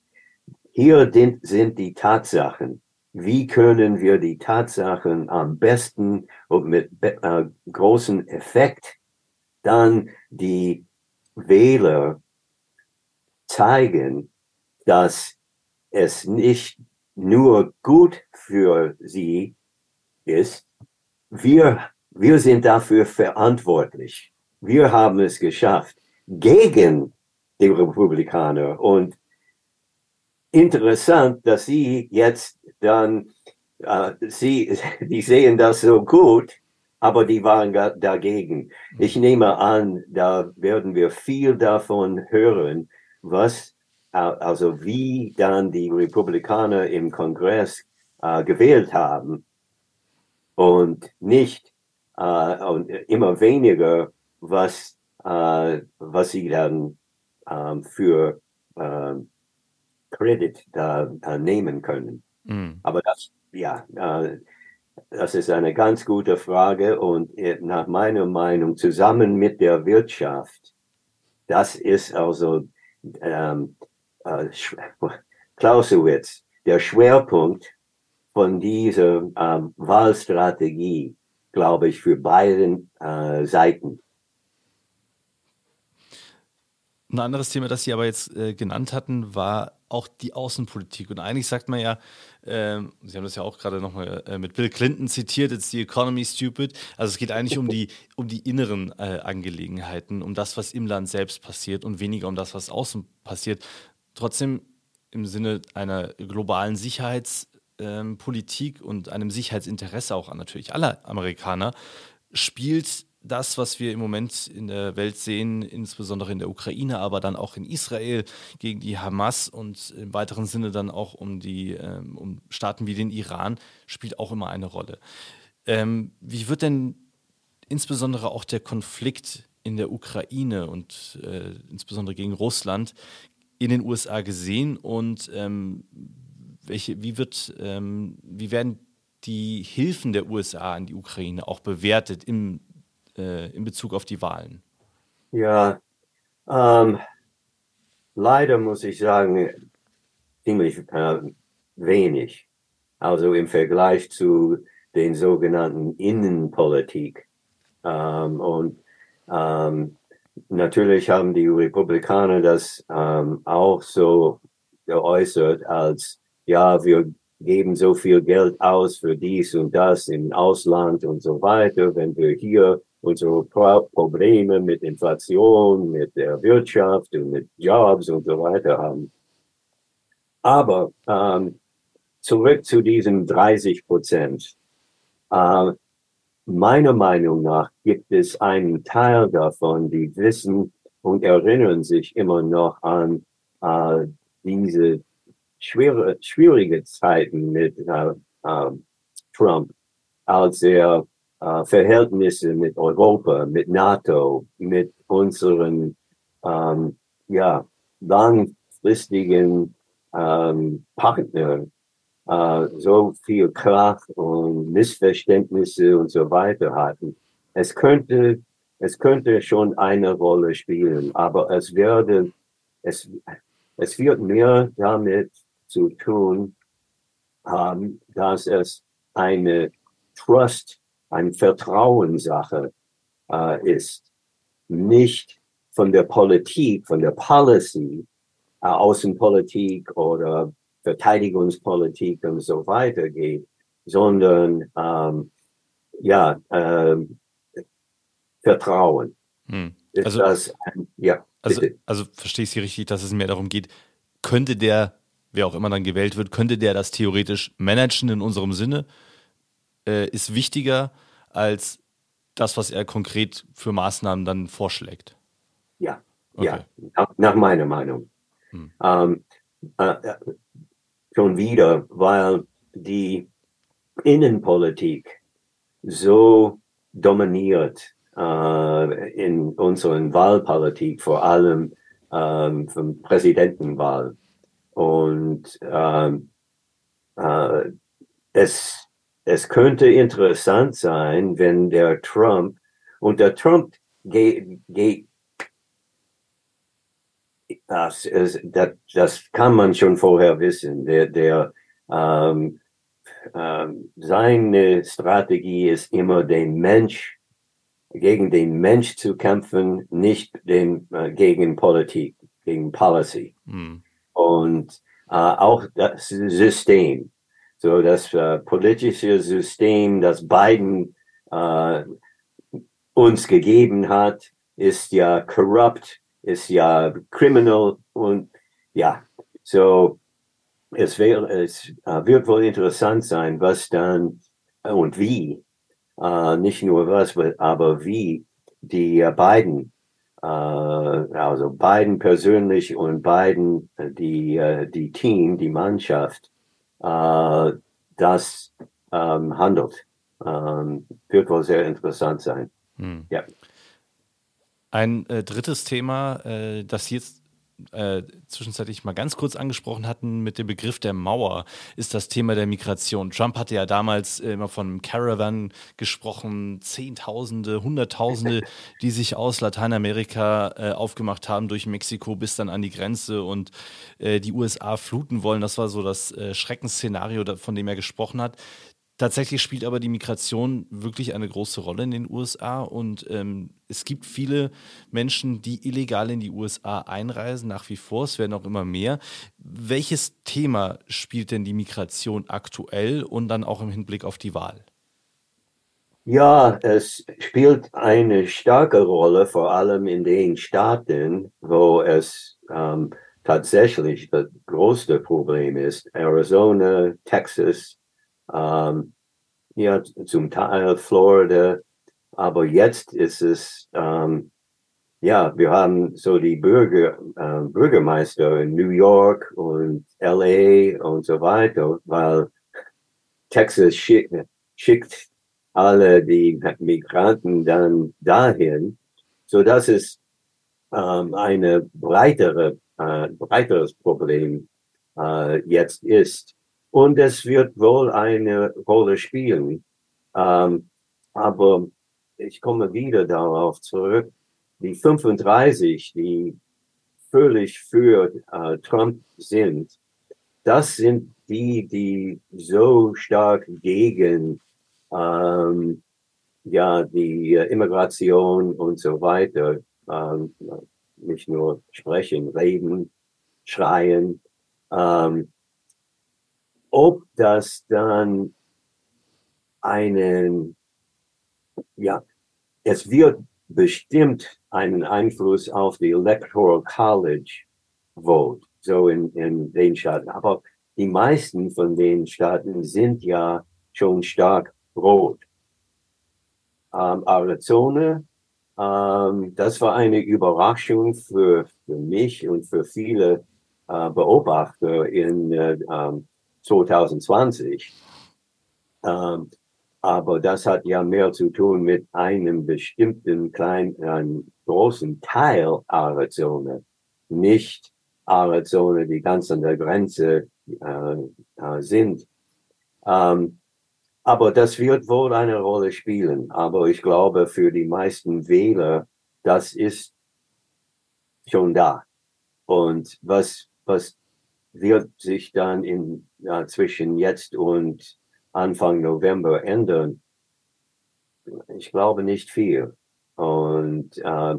Hier sind die Tatsachen wie können wir die Tatsachen am besten und mit äh, großem Effekt dann die Wähler zeigen, dass es nicht nur gut für sie ist, wir, wir sind dafür verantwortlich. Wir haben es geschafft gegen die Republikaner und interessant, dass Sie jetzt dann, äh, Sie, die sehen das so gut, aber die waren dagegen. Ich nehme an, da werden wir viel davon hören, was, äh, also wie dann die Republikaner im Kongress äh, gewählt haben und nicht äh, und immer weniger, was, äh, was sie dann ähm, für äh, Credit da, da nehmen können. Mhm. Aber das, ja, äh, das ist eine ganz gute Frage und äh, nach meiner Meinung zusammen mit der Wirtschaft, das ist also ähm, äh, Clausewitz, der Schwerpunkt von dieser ähm, Wahlstrategie, glaube ich, für beide äh, Seiten. Ein anderes Thema, das Sie aber jetzt äh, genannt hatten, war auch die Außenpolitik. Und eigentlich sagt man ja, äh, Sie haben das ja auch gerade nochmal äh, mit Bill Clinton zitiert, it's the economy stupid. Also es geht eigentlich um die, um die inneren äh, Angelegenheiten, um das, was im Land selbst passiert und weniger um das, was außen passiert. Trotzdem im Sinne einer globalen Sicherheitspolitik ähm, und einem Sicherheitsinteresse auch an natürlich aller Amerikaner spielt das, was wir im Moment in der Welt sehen, insbesondere in der Ukraine, aber dann auch in Israel gegen die Hamas und im weiteren Sinne dann auch um die ähm, um Staaten wie den Iran, spielt auch immer eine Rolle. Ähm, wie wird denn insbesondere auch der Konflikt in der Ukraine und äh, insbesondere gegen Russland in den USA gesehen und ähm, welche, wie wird, ähm, wie werden die Hilfen der USA an die Ukraine auch bewertet im äh, in Bezug auf die Wahlen? Ja, ähm, leider muss ich sagen, ziemlich äh, wenig. Also im Vergleich zu den sogenannten Innenpolitik. Ähm, und ähm, natürlich haben die Republikaner das ähm, auch so geäußert als, ja, wir geben so viel Geld aus für dies und das im Ausland und so weiter, wenn wir hier unsere Pro Probleme mit Inflation, mit der Wirtschaft und mit Jobs und so weiter haben. Aber ähm, zurück zu diesen 30 Prozent. Äh, meiner Meinung nach gibt es einen Teil davon, die wissen und erinnern sich immer noch an äh, diese schwere, schwierige Zeiten mit äh, äh, Trump, als er äh, Verhältnisse mit Europa, mit NATO, mit unseren ähm, ja, langfristigen ähm, Partnern äh, so viel Krach und Missverständnisse und so weiter hatten. Es könnte, es könnte schon eine Rolle spielen, aber es werde, es, es wird mehr damit zu tun haben, dass es eine Trust, eine Vertrauenssache äh, ist, nicht von der Politik, von der Policy, äh, Außenpolitik oder Verteidigungspolitik und so weiter geht, sondern ähm, ja, ähm, Vertrauen. Hm. Also, das, ja, also, also verstehe ich Sie richtig, dass es mehr darum geht, könnte der, wer auch immer dann gewählt wird, könnte der das theoretisch managen in unserem Sinne, äh, ist wichtiger als das, was er konkret für Maßnahmen dann vorschlägt. Ja, okay. ja, nach, nach, meiner Meinung. Hm. Ähm, äh, schon wieder, weil die Innenpolitik so dominiert äh, in unseren Wahlpolitik, vor allem ähm, vom Präsidentenwahl. Und ähm, äh, es, es könnte interessant sein, wenn der Trump, und der Trump geht, geht das, ist, das, das kann man schon vorher wissen. Der, der ähm, ähm, seine Strategie ist immer den Mensch gegen den Mensch zu kämpfen, nicht den, äh, gegen Politik, gegen Policy. Mhm. Und äh, auch das System, so das äh, politische System, das Biden äh, uns gegeben hat, ist ja korrupt ist ja criminal und ja, so es wäre, es uh, wird wohl interessant sein, was dann uh, und wie, uh, nicht nur was, aber wie die beiden, also beiden persönlich und beiden die die Team, die Mannschaft, das um, handelt, um, wird wohl sehr interessant sein. Hm. Ja. Ein äh, drittes Thema, äh, das jetzt äh, zwischenzeitlich mal ganz kurz angesprochen hatten mit dem Begriff der Mauer, ist das Thema der Migration. Trump hatte ja damals äh, immer von Caravan gesprochen, Zehntausende, Hunderttausende, die sich aus Lateinamerika äh, aufgemacht haben durch Mexiko bis dann an die Grenze und äh, die USA fluten wollen. Das war so das äh, Schreckensszenario, von dem er gesprochen hat. Tatsächlich spielt aber die Migration wirklich eine große Rolle in den USA und ähm, es gibt viele Menschen, die illegal in die USA einreisen, nach wie vor, es werden auch immer mehr. Welches Thema spielt denn die Migration aktuell und dann auch im Hinblick auf die Wahl? Ja, es spielt eine starke Rolle, vor allem in den Staaten, wo es ähm, tatsächlich das größte Problem ist. Arizona, Texas, ähm, ja, zum Teil Florida, aber jetzt ist es, ähm, ja, wir haben so die Bürger, äh, Bürgermeister in New York und LA und so weiter, weil Texas schick, schickt alle die Migranten dann dahin, so dass es ähm, eine breitere, äh, breiteres Problem äh, jetzt ist. Und es wird wohl eine Rolle spielen. Ähm, aber ich komme wieder darauf zurück. Die 35, die völlig für äh, Trump sind, das sind die, die so stark gegen ähm, ja, die Immigration und so weiter, ähm, nicht nur sprechen, reden, schreien, ähm, ob das dann einen, ja, es wird bestimmt einen Einfluss auf die Electoral College Vote, so in, in den Staaten. Aber die meisten von den Staaten sind ja schon stark rot. Ähm, Arizona, ähm, das war eine Überraschung für, für mich und für viele äh, Beobachter in äh, 2020. Ähm, aber das hat ja mehr zu tun mit einem bestimmten kleinen, einem großen Teil Arizona, nicht Arizona, die ganz an der Grenze äh, sind. Ähm, aber das wird wohl eine Rolle spielen. Aber ich glaube, für die meisten Wähler, das ist schon da. Und was, was wird sich dann in, ja, zwischen jetzt und Anfang November ändern? Ich glaube nicht viel. Und äh,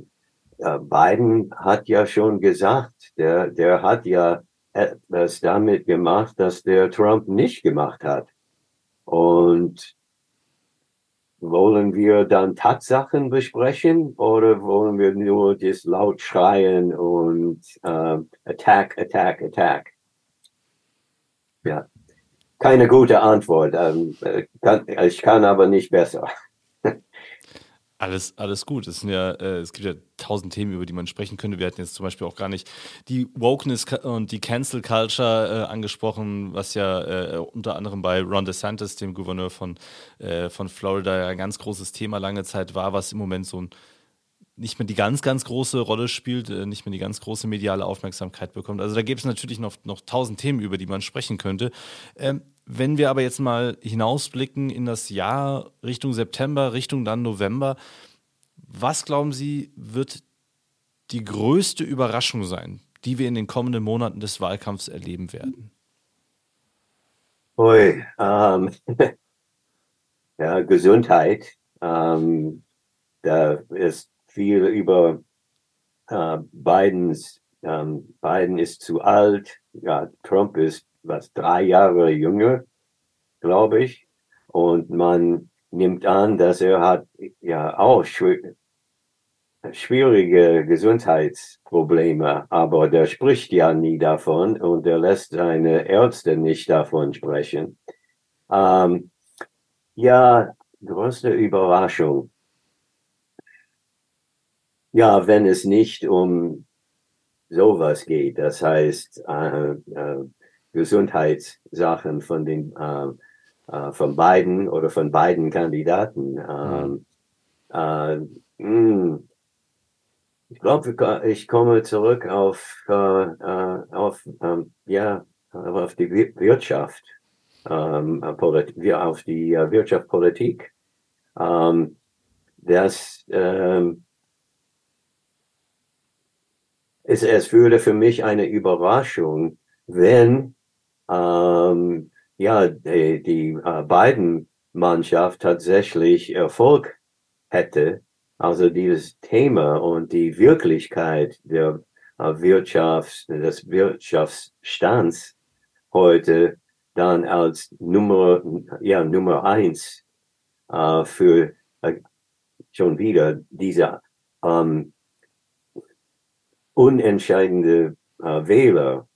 Biden hat ja schon gesagt, der, der hat ja etwas damit gemacht, dass der Trump nicht gemacht hat. Und wollen wir dann Tatsachen besprechen oder wollen wir nur das laut schreien und äh, Attack, Attack, Attack? Ja, keine gute Antwort. Ähm, äh, kann, ich kann aber nicht besser. Alles, alles gut. Es, sind ja, äh, es gibt ja tausend Themen, über die man sprechen könnte. Wir hatten jetzt zum Beispiel auch gar nicht die Wokeness und die Cancel Culture äh, angesprochen, was ja äh, unter anderem bei Ron DeSantis, dem Gouverneur von, äh, von Florida, ja ein ganz großes Thema lange Zeit war, was im Moment so ein nicht mehr die ganz, ganz große Rolle spielt, äh, nicht mehr die ganz große mediale Aufmerksamkeit bekommt. Also da gibt es natürlich noch, noch tausend Themen, über die man sprechen könnte. Ähm, wenn wir aber jetzt mal hinausblicken in das Jahr Richtung September, Richtung dann November, was glauben Sie, wird die größte Überraschung sein, die wir in den kommenden Monaten des Wahlkampfs erleben werden? Ui, ähm, ja, Gesundheit. Ähm, da ist viel über äh, Bidens, ähm, Biden ist zu alt, ja, Trump ist was drei Jahre jünger, glaube ich. Und man nimmt an, dass er hat ja auch schwierige Gesundheitsprobleme, aber der spricht ja nie davon und er lässt seine Ärzte nicht davon sprechen. Ähm, ja, größte Überraschung. Ja, wenn es nicht um sowas geht, das heißt äh, äh, Gesundheitssachen von den äh, äh, von beiden oder von beiden Kandidaten. Mhm. Äh, mh, ich glaube, ich komme zurück auf, äh, auf ähm, ja, auf die Wirtschaft, ähm, auf die Wirtschaftspolitik. Ähm, das ähm, es, es würde für mich eine Überraschung, wenn ähm, ja die, die äh, beiden Mannschaft tatsächlich Erfolg hätte. Also dieses Thema und die Wirklichkeit der äh, Wirtschafts, des Wirtschaftsstands heute dann als Nummer, ja, Nummer eins äh, für äh, schon wieder diese ähm, unentscheidende äh, Wähler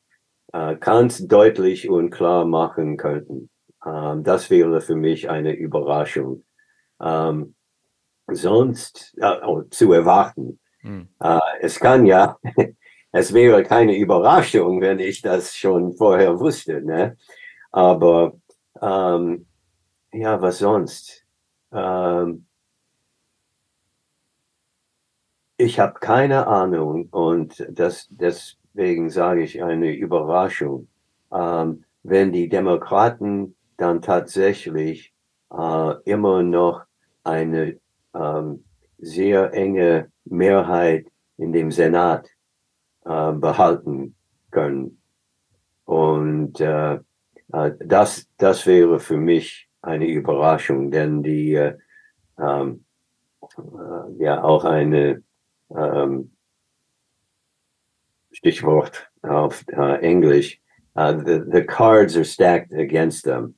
äh, ganz deutlich und klar machen könnten. Ähm, das wäre für mich eine Überraschung. Ähm, sonst äh, oh, zu erwarten. Hm. Äh, es kann ja, es wäre keine Überraschung, wenn ich das schon vorher wusste. Ne? Aber ähm, ja, was sonst? Ähm, Ich habe keine Ahnung und das, deswegen sage ich eine Überraschung. Ähm, wenn die Demokraten dann tatsächlich äh, immer noch eine ähm, sehr enge Mehrheit in dem Senat äh, behalten können. Und äh, äh das, das wäre für mich eine Überraschung, denn die äh, ähm, äh, ja auch eine ähm, Stichwort auf uh, Englisch. Uh, the, the cards are stacked against them.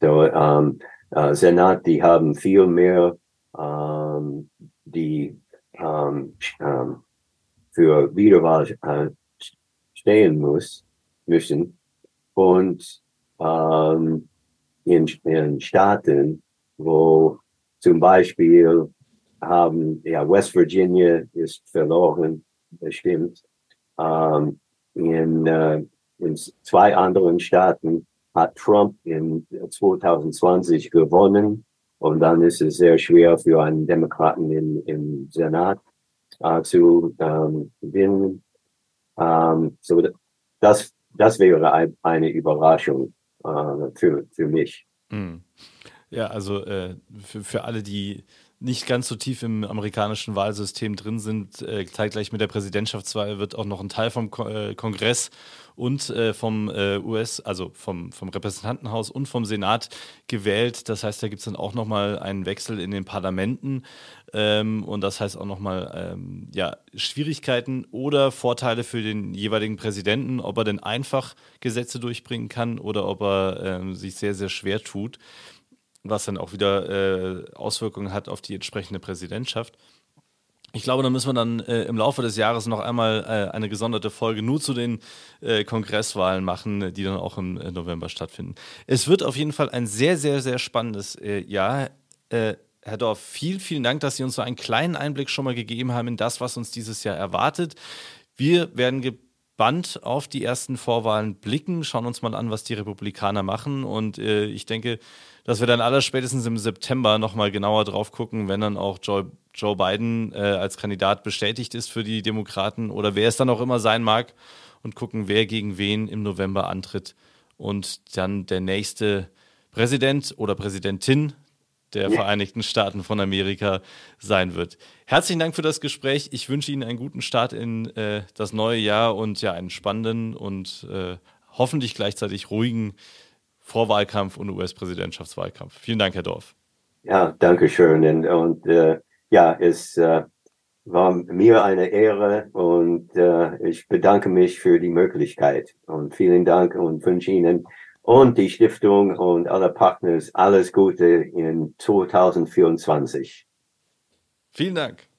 So, um, uh, Senat, die haben viel mehr, um, die um, um, für Wiederwahl uh, stehen muss, müssen. Und um, in, in Staaten, wo zum Beispiel haben, ja, West Virginia ist verloren, bestimmt. Um, in, uh, in zwei anderen Staaten hat Trump in 2020 gewonnen. Und dann ist es sehr schwer für einen Demokraten in, im Senat uh, zu um, gewinnen. Um, so das, das wäre eine Überraschung uh, für, für mich. Hm. Ja, also äh, für, für alle, die nicht ganz so tief im amerikanischen Wahlsystem drin sind, äh, zeitgleich mit der Präsidentschaftswahl wird auch noch ein Teil vom Ko äh, Kongress und äh, vom äh, US, also vom, vom Repräsentantenhaus und vom Senat gewählt. Das heißt, da gibt es dann auch nochmal einen Wechsel in den Parlamenten. Ähm, und das heißt auch nochmal ähm, ja, Schwierigkeiten oder Vorteile für den jeweiligen Präsidenten, ob er denn einfach Gesetze durchbringen kann oder ob er ähm, sich sehr, sehr schwer tut was dann auch wieder äh, Auswirkungen hat auf die entsprechende Präsidentschaft. Ich glaube, da müssen wir dann äh, im Laufe des Jahres noch einmal äh, eine gesonderte Folge nur zu den äh, Kongresswahlen machen, die dann auch im äh, November stattfinden. Es wird auf jeden Fall ein sehr, sehr, sehr spannendes äh, Jahr. Äh, Herr Dorf, vielen, vielen Dank, dass Sie uns so einen kleinen Einblick schon mal gegeben haben in das, was uns dieses Jahr erwartet. Wir werden gespannt auf die ersten Vorwahlen blicken, schauen uns mal an, was die Republikaner machen und ich denke, dass wir dann alle spätestens im September nochmal genauer drauf gucken, wenn dann auch Joe, Joe Biden äh, als Kandidat bestätigt ist für die Demokraten oder wer es dann auch immer sein mag und gucken, wer gegen wen im November antritt und dann der nächste Präsident oder Präsidentin der. Vereinigten Staaten von Amerika sein wird. Herzlichen Dank für das Gespräch. Ich wünsche Ihnen einen guten Start in äh, das neue Jahr und ja einen spannenden und äh, hoffentlich gleichzeitig ruhigen Vorwahlkampf und US-Präsidentschaftswahlkampf. Vielen Dank, Herr Dorf. Ja, danke schön. Und, und äh, ja, es äh, war mir eine Ehre und äh, ich bedanke mich für die Möglichkeit. Und vielen Dank und wünsche Ihnen und die Stiftung und alle Partners alles Gute in 2024. Vielen Dank.